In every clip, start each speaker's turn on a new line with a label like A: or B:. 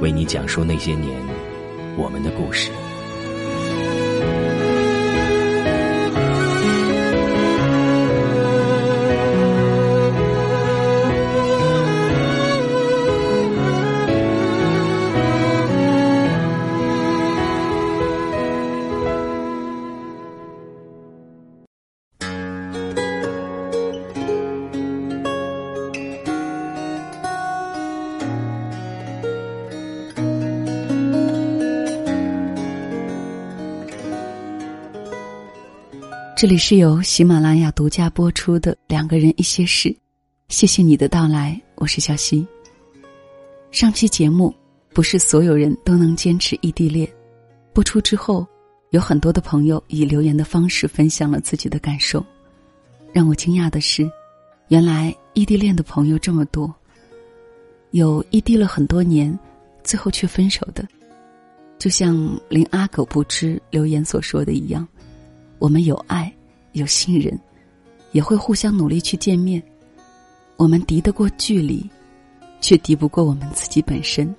A: 为你讲述那些年我们的故事。
B: 这里是由喜马拉雅独家播出的《两个人一些事》，谢谢你的到来，我是小溪。上期节目，不是所有人都能坚持异地恋。播出之后，有很多的朋友以留言的方式分享了自己的感受。让我惊讶的是，原来异地恋的朋友这么多。有异地了很多年，最后却分手的，就像林阿狗不知留言所说的一样。我们有爱，有信任，也会互相努力去见面。我们敌得过距离，却敌不过我们自己本身。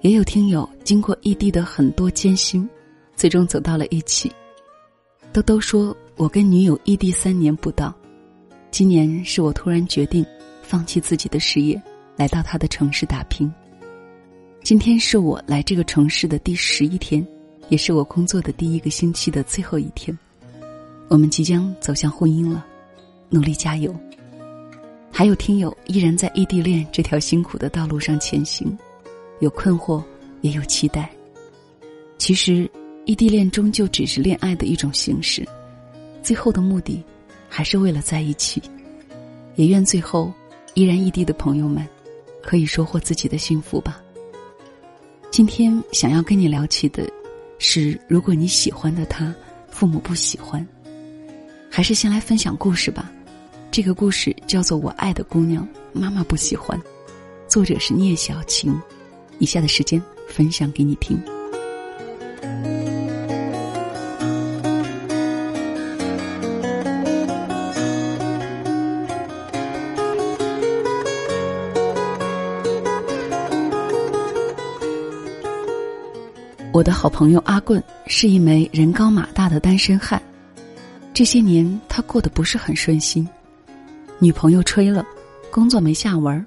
B: 也有听友经过异地的很多艰辛，最终走到了一起。兜兜说我跟女友异地三年不到，今年是我突然决定放弃自己的事业，来到他的城市打拼。今天是我来这个城市的第十一天。也是我工作的第一个星期的最后一天，我们即将走向婚姻了，努力加油。还有听友依然在异地恋这条辛苦的道路上前行，有困惑，也有期待。其实，异地恋终究只是恋爱的一种形式，最后的目的还是为了在一起。也愿最后依然异地的朋友们，可以收获自己的幸福吧。今天想要跟你聊起的。是，如果你喜欢的他，父母不喜欢，还是先来分享故事吧。这个故事叫做《我爱的姑娘》，妈妈不喜欢，作者是聂小晴。以下的时间分享给你听。我的好朋友阿棍是一枚人高马大的单身汉，这些年他过得不是很顺心，女朋友吹了，工作没下文，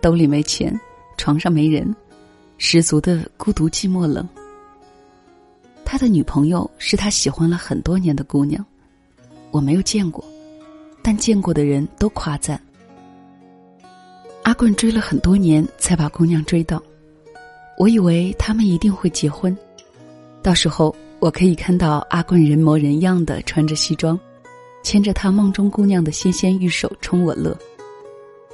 B: 兜里没钱，床上没人，十足的孤独寂寞冷。他的女朋友是他喜欢了很多年的姑娘，我没有见过，但见过的人都夸赞。阿棍追了很多年才把姑娘追到，我以为他们一定会结婚。到时候我可以看到阿棍人模人样的穿着西装，牵着他梦中姑娘的纤纤玉手冲我乐，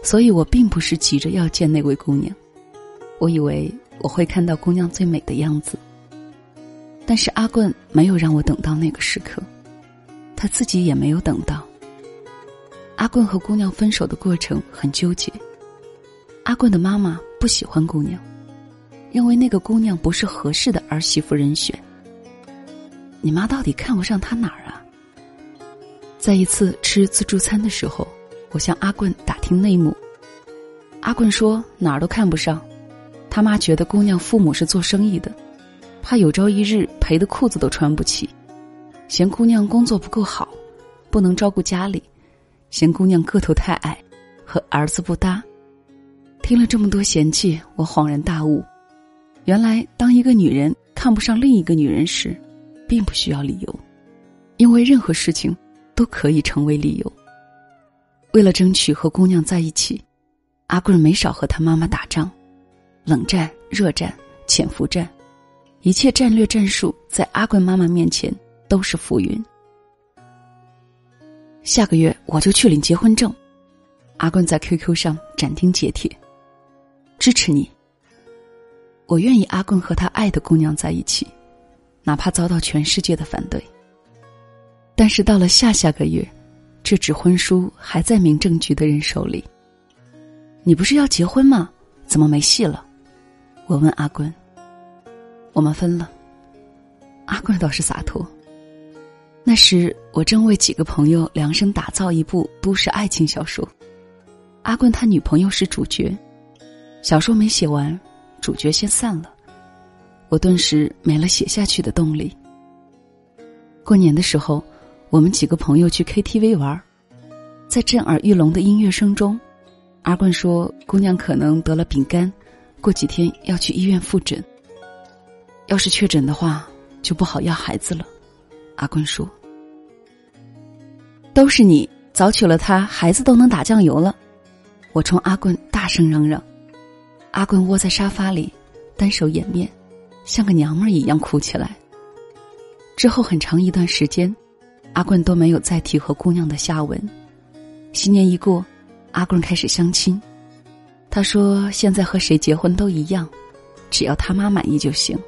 B: 所以我并不是急着要见那位姑娘，我以为我会看到姑娘最美的样子。但是阿棍没有让我等到那个时刻，他自己也没有等到。阿棍和姑娘分手的过程很纠结，阿棍的妈妈不喜欢姑娘。认为那个姑娘不是合适的儿媳妇人选。你妈到底看不上他哪儿啊？在一次吃自助餐的时候，我向阿棍打听内幕。阿棍说哪儿都看不上，他妈觉得姑娘父母是做生意的，怕有朝一日赔的裤子都穿不起，嫌姑娘工作不够好，不能照顾家里，嫌姑娘个头太矮，和儿子不搭。听了这么多嫌弃，我恍然大悟，原来当一个女人看不上另一个女人时，并不需要理由，因为任何事情都可以成为理由。为了争取和姑娘在一起，阿棍没少和他妈妈打仗，冷战、热战、潜伏战，一切战略战术在阿棍妈妈面前都是浮云。下个月我就去领结婚证，阿棍在 QQ 上斩钉截铁，支持你。我愿意阿棍和他爱的姑娘在一起，哪怕遭到全世界的反对。但是到了下下个月。这纸婚书还在民政局的人手里。你不是要结婚吗？怎么没戏了？我问阿棍。我们分了。阿棍倒是洒脱。那时我正为几个朋友量身打造一部都市爱情小说，阿棍他女朋友是主角，小说没写完，主角先散了，我顿时没了写下去的动力。过年的时候。我们几个朋友去 KTV 玩，在震耳欲聋的音乐声中，阿棍说：“姑娘可能得了丙肝，过几天要去医院复诊。要是确诊的话，就不好要孩子了。”阿棍说：“都是你早娶了她，孩子都能打酱油了。”我冲阿棍大声嚷嚷，阿棍窝在沙发里，单手掩面，像个娘们儿一样哭起来。之后很长一段时间。阿棍都没有再提和姑娘的下文。新年一过，阿棍开始相亲。他说：“现在和谁结婚都一样，只要他妈满意就行。”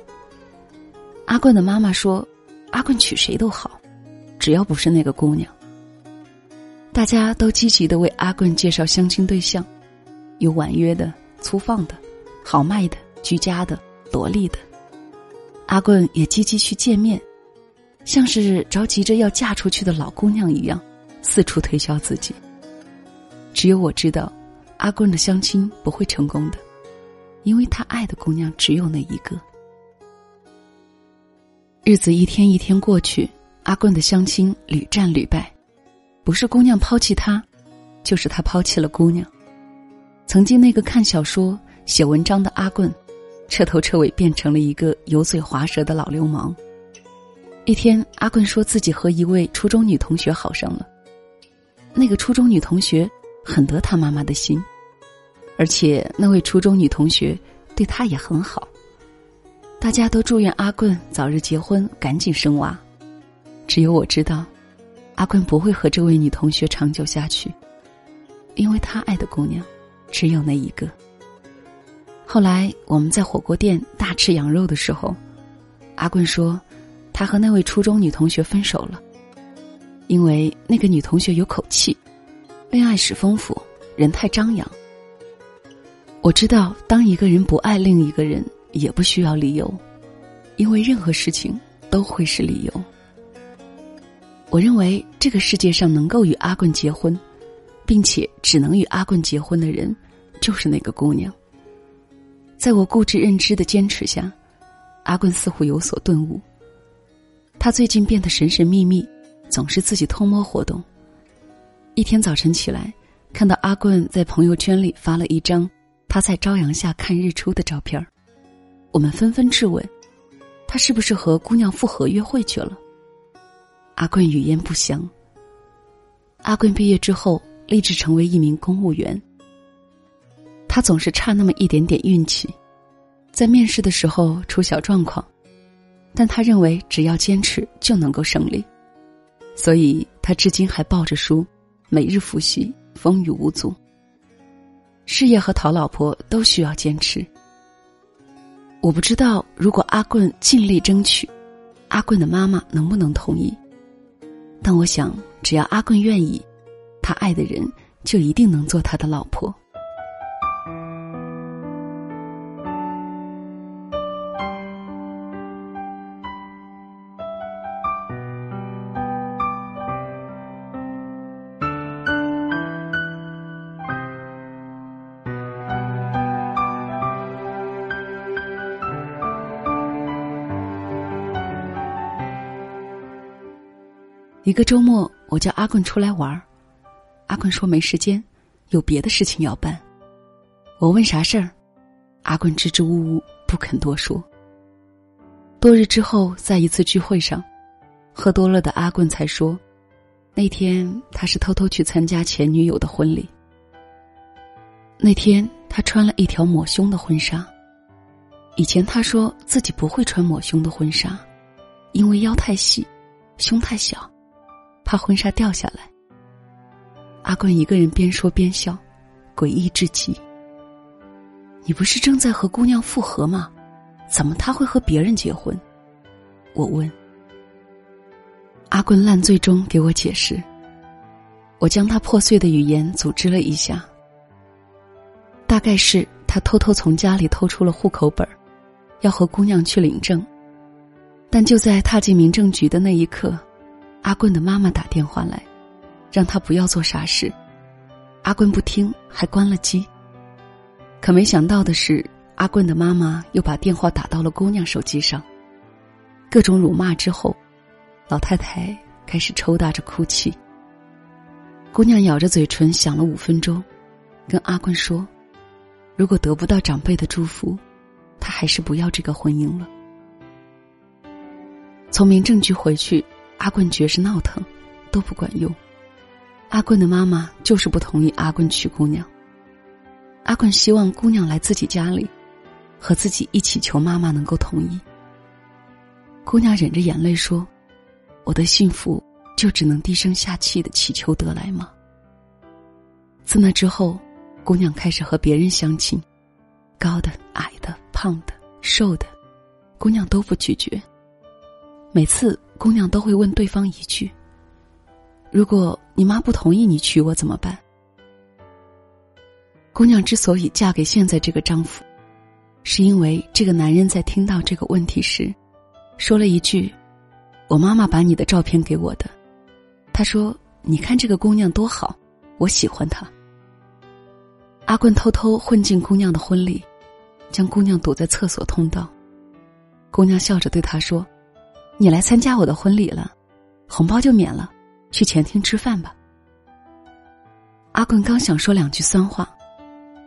B: 阿棍的妈妈说：“阿棍娶谁都好，只要不是那个姑娘。”大家都积极的为阿棍介绍相亲对象，有婉约的、粗放的、豪迈的、居家的、萝莉的。阿棍也积极去见面。像是着急着要嫁出去的老姑娘一样，四处推销自己。只有我知道，阿棍的相亲不会成功的，因为他爱的姑娘只有那一个。日子一天一天过去，阿棍的相亲屡战屡败，不是姑娘抛弃他，就是他抛弃了姑娘。曾经那个看小说、写文章的阿棍，彻头彻尾变成了一个油嘴滑舌的老流氓。一天，阿棍说自己和一位初中女同学好上了。那个初中女同学很得他妈妈的心，而且那位初中女同学对他也很好。大家都祝愿阿棍早日结婚，赶紧生娃。只有我知道，阿棍不会和这位女同学长久下去，因为他爱的姑娘只有那一个。后来我们在火锅店大吃羊肉的时候，阿棍说。他和那位初中女同学分手了，因为那个女同学有口气，恋爱史丰富，人太张扬。我知道，当一个人不爱另一个人，也不需要理由，因为任何事情都会是理由。我认为这个世界上能够与阿棍结婚，并且只能与阿棍结婚的人，就是那个姑娘。在我固执认知的坚持下，阿棍似乎有所顿悟。他最近变得神神秘秘，总是自己偷摸活动。一天早晨起来，看到阿棍在朋友圈里发了一张他在朝阳下看日出的照片我们纷纷质问，他是不是和姑娘复合约会去了？阿棍语焉不详。阿棍毕业之后立志成为一名公务员，他总是差那么一点点运气，在面试的时候出小状况。但他认为只要坚持就能够胜利，所以他至今还抱着书，每日复习，风雨无阻。事业和讨老婆都需要坚持。我不知道如果阿棍尽力争取，阿棍的妈妈能不能同意？但我想，只要阿棍愿意，他爱的人就一定能做他的老婆。一个周末，我叫阿棍出来玩阿棍说没时间，有别的事情要办。我问啥事儿，阿棍支支吾吾不肯多说。多日之后，在一次聚会上，喝多了的阿棍才说，那天他是偷偷去参加前女友的婚礼。那天他穿了一条抹胸的婚纱。以前他说自己不会穿抹胸的婚纱，因为腰太细，胸太小，怕婚纱掉下来。阿棍一个人边说边笑，诡异至极。你不是正在和姑娘复合吗？怎么他会和别人结婚？我问。阿棍烂醉中给我解释。我将他破碎的语言组织了一下。大概是他偷偷从家里偷出了户口本要和姑娘去领证。但就在踏进民政局的那一刻，阿棍的妈妈打电话来，让他不要做傻事。阿棍不听，还关了机。可没想到的是。阿棍的妈妈又把电话打到了姑娘手机上，各种辱骂之后，老太太开始抽打着哭泣。姑娘咬着嘴唇想了五分钟，跟阿棍说：“如果得不到长辈的祝福，她还是不要这个婚姻了。”从民政局回去，阿棍觉是闹腾，都不管用。阿棍的妈妈就是不同意阿棍娶姑娘。阿棍希望姑娘来自己家里。和自己一起求妈妈能够同意。姑娘忍着眼泪说：“我的幸福就只能低声下气的祈求得来吗？”自那之后，姑娘开始和别人相亲，高的、矮的、胖的、瘦的，姑娘都不拒绝。每次，姑娘都会问对方一句：“如果你妈不同意你娶我怎么办？”姑娘之所以嫁给现在这个丈夫。是因为这个男人在听到这个问题时，说了一句：“我妈妈把你的照片给我的。”他说：“你看这个姑娘多好，我喜欢她。”阿棍偷偷混进姑娘的婚礼，将姑娘堵在厕所通道。姑娘笑着对他说：“你来参加我的婚礼了，红包就免了，去前厅吃饭吧。”阿棍刚想说两句酸话，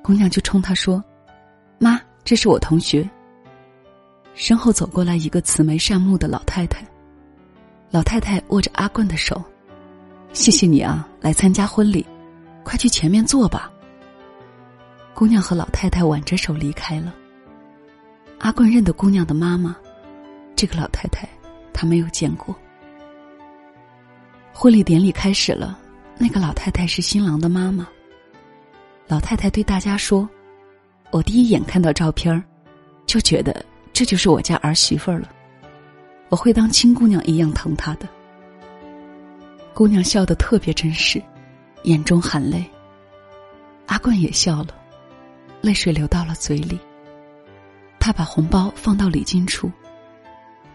B: 姑娘就冲他说：“妈。”这是我同学。身后走过来一个慈眉善目的老太太，老太太握着阿棍的手，谢谢你啊，来参加婚礼，快去前面坐吧。姑娘和老太太挽着手离开了。阿棍认得姑娘的妈妈，这个老太太他没有见过。婚礼典礼开始了，那个老太太是新郎的妈妈。老太太对大家说。我第一眼看到照片儿，就觉得这就是我家儿媳妇儿了。我会当亲姑娘一样疼她的。姑娘笑得特别真实，眼中含泪。阿冠也笑了，泪水流到了嘴里。他把红包放到礼金处，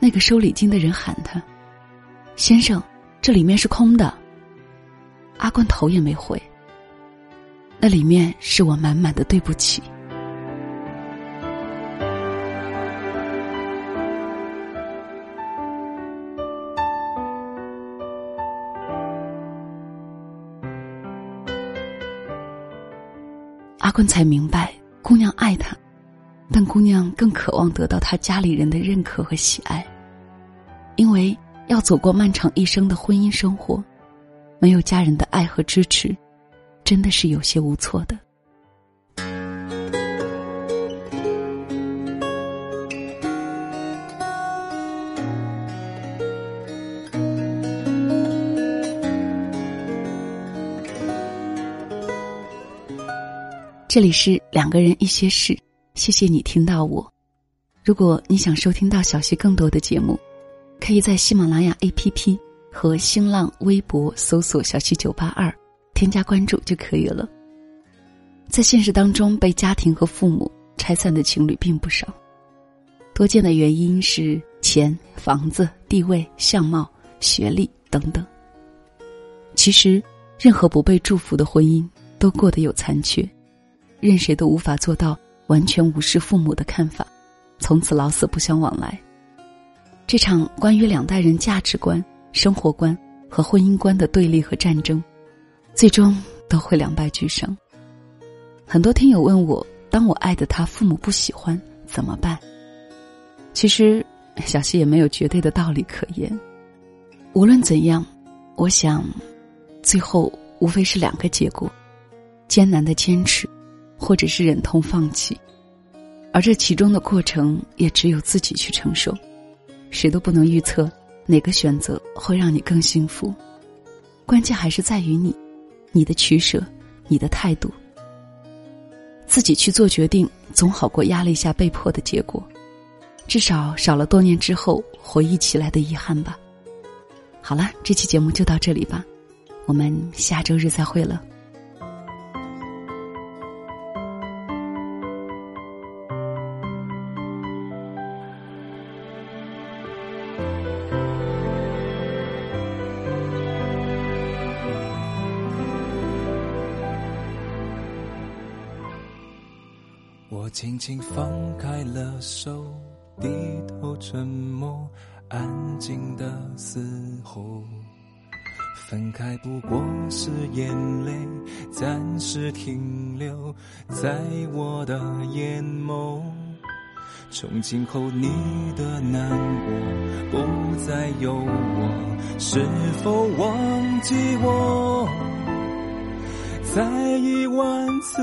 B: 那个收礼金的人喊他：“先生，这里面是空的。”阿冠头也没回。那里面是我满满的对不起。阿坤才明白，姑娘爱他，但姑娘更渴望得到他家里人的认可和喜爱，因为要走过漫长一生的婚姻生活，没有家人的爱和支持，真的是有些无措的。这里是两个人一些事，谢谢你听到我。如果你想收听到小溪更多的节目，可以在喜马拉雅 APP 和新浪微博搜索“小溪九八二”，添加关注就可以了。在现实当中，被家庭和父母拆散的情侣并不少，多见的原因是钱、房子、地位、相貌、学历等等。其实，任何不被祝福的婚姻都过得有残缺。任谁都无法做到完全无视父母的看法，从此老死不相往来。这场关于两代人价值观、生活观和婚姻观的对立和战争，最终都会两败俱伤。很多听友问我，当我爱的他父母不喜欢怎么办？其实，小溪也没有绝对的道理可言。无论怎样，我想，最后无非是两个结果：艰难的坚持，或者是忍痛放弃。而这其中的过程，也只有自己去承受。谁都不能预测哪个选择会让你更幸福。关键还是在于你，你的取舍，你的态度。自己去做决定，总好过压力下被迫的结果。至少少了多年之后回忆起来的遗憾吧。好了，这期节目就到这里吧，我们下周日再会了。
C: 轻轻放开了手，低头沉默，安静的嘶吼。分开不过是眼泪暂时停留在我的眼眸，从今后你的难过不再有我，是否忘记我？再一万次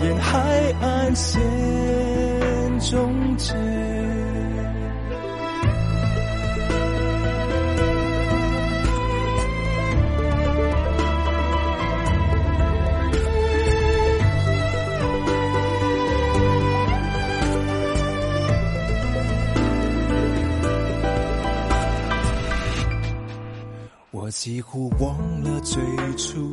C: 沿海岸线终结。我几乎忘了最初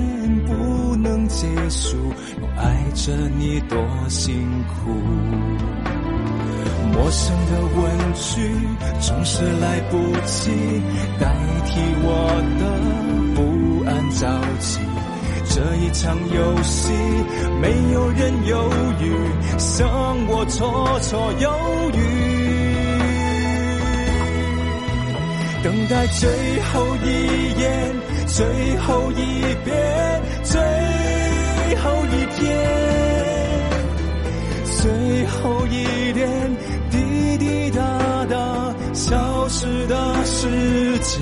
C: 结束，我爱着你多辛苦。陌生的问句总是来不及代替我的不安着急。这一场游戏，没有人犹豫，让我绰绰有余。等待最后一眼，最后一遍，最最后一天，最后一点。滴滴答答消失的时间，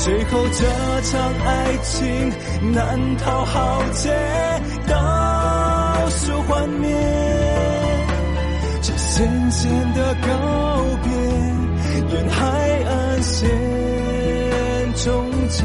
C: 最后这场爱情难逃浩劫，倒数幻灭，这渐渐的告别，沿海岸线终结。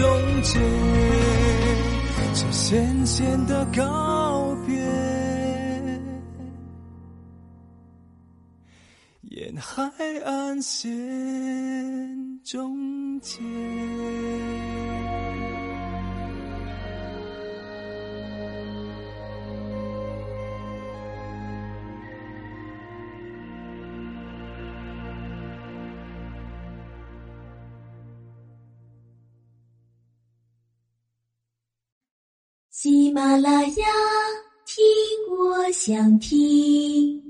C: 终结，这渐渐的告别，沿海岸线终结。
D: 喜马拉雅，听我想听。